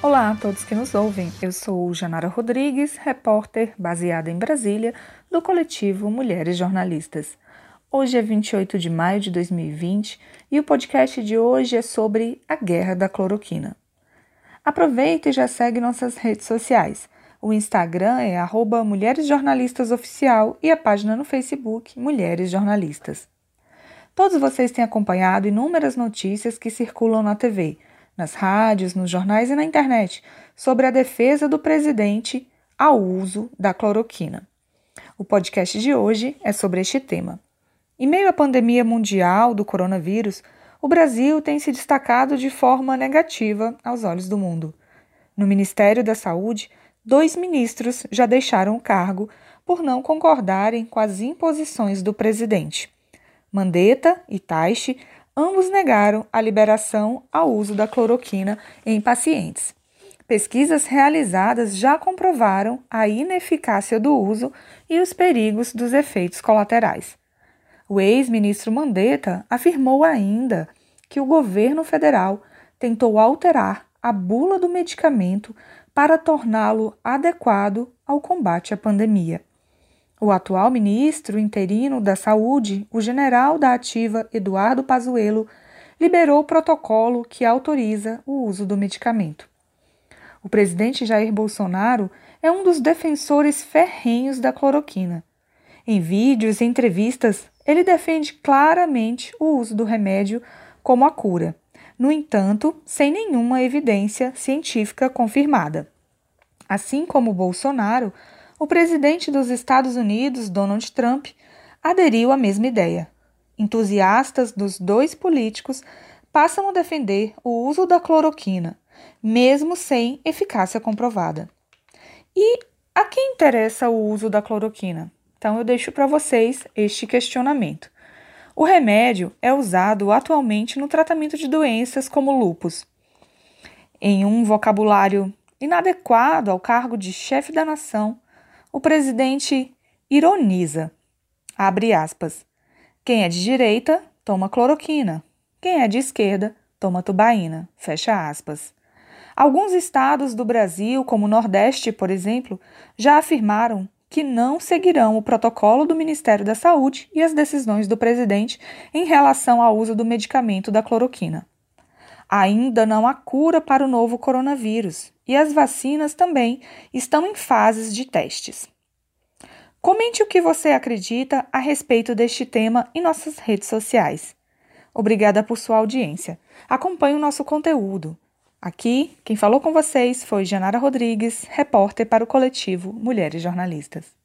Olá a todos que nos ouvem. Eu sou Janara Rodrigues, repórter baseada em Brasília, do coletivo Mulheres Jornalistas. Hoje é 28 de maio de 2020 e o podcast de hoje é sobre a guerra da cloroquina. Aproveita e já segue nossas redes sociais. O Instagram é arroba Mulheres Jornalistas Oficial e a página no Facebook Mulheres Jornalistas. Todos vocês têm acompanhado inúmeras notícias que circulam na TV nas rádios, nos jornais e na internet sobre a defesa do presidente ao uso da cloroquina. O podcast de hoje é sobre este tema. Em meio à pandemia mundial do coronavírus, o Brasil tem se destacado de forma negativa aos olhos do mundo. No Ministério da Saúde, dois ministros já deixaram o cargo por não concordarem com as imposições do presidente. Mandetta e Taixe ambos negaram a liberação ao uso da cloroquina em pacientes. Pesquisas realizadas já comprovaram a ineficácia do uso e os perigos dos efeitos colaterais. O ex-ministro Mandetta afirmou ainda que o governo federal tentou alterar a bula do medicamento para torná-lo adequado ao combate à pandemia. O atual ministro interino da Saúde, o general da Ativa Eduardo Pazuello, liberou o protocolo que autoriza o uso do medicamento. O presidente Jair Bolsonaro é um dos defensores ferrenhos da cloroquina. Em vídeos e entrevistas, ele defende claramente o uso do remédio como a cura, no entanto, sem nenhuma evidência científica confirmada. Assim como Bolsonaro, o presidente dos Estados Unidos, Donald Trump, aderiu à mesma ideia. Entusiastas dos dois políticos passam a defender o uso da cloroquina, mesmo sem eficácia comprovada. E a quem interessa o uso da cloroquina? Então eu deixo para vocês este questionamento. O remédio é usado atualmente no tratamento de doenças como lupus. Em um vocabulário inadequado ao cargo de chefe da nação, o presidente ironiza. Abre aspas. Quem é de direita toma cloroquina. Quem é de esquerda toma tubaína. Fecha aspas. Alguns estados do Brasil, como o Nordeste, por exemplo, já afirmaram que não seguirão o protocolo do Ministério da Saúde e as decisões do presidente em relação ao uso do medicamento da cloroquina. Ainda não há cura para o novo coronavírus e as vacinas também estão em fases de testes. Comente o que você acredita a respeito deste tema em nossas redes sociais. Obrigada por sua audiência. Acompanhe o nosso conteúdo. Aqui, quem falou com vocês foi Janara Rodrigues, repórter para o coletivo Mulheres Jornalistas.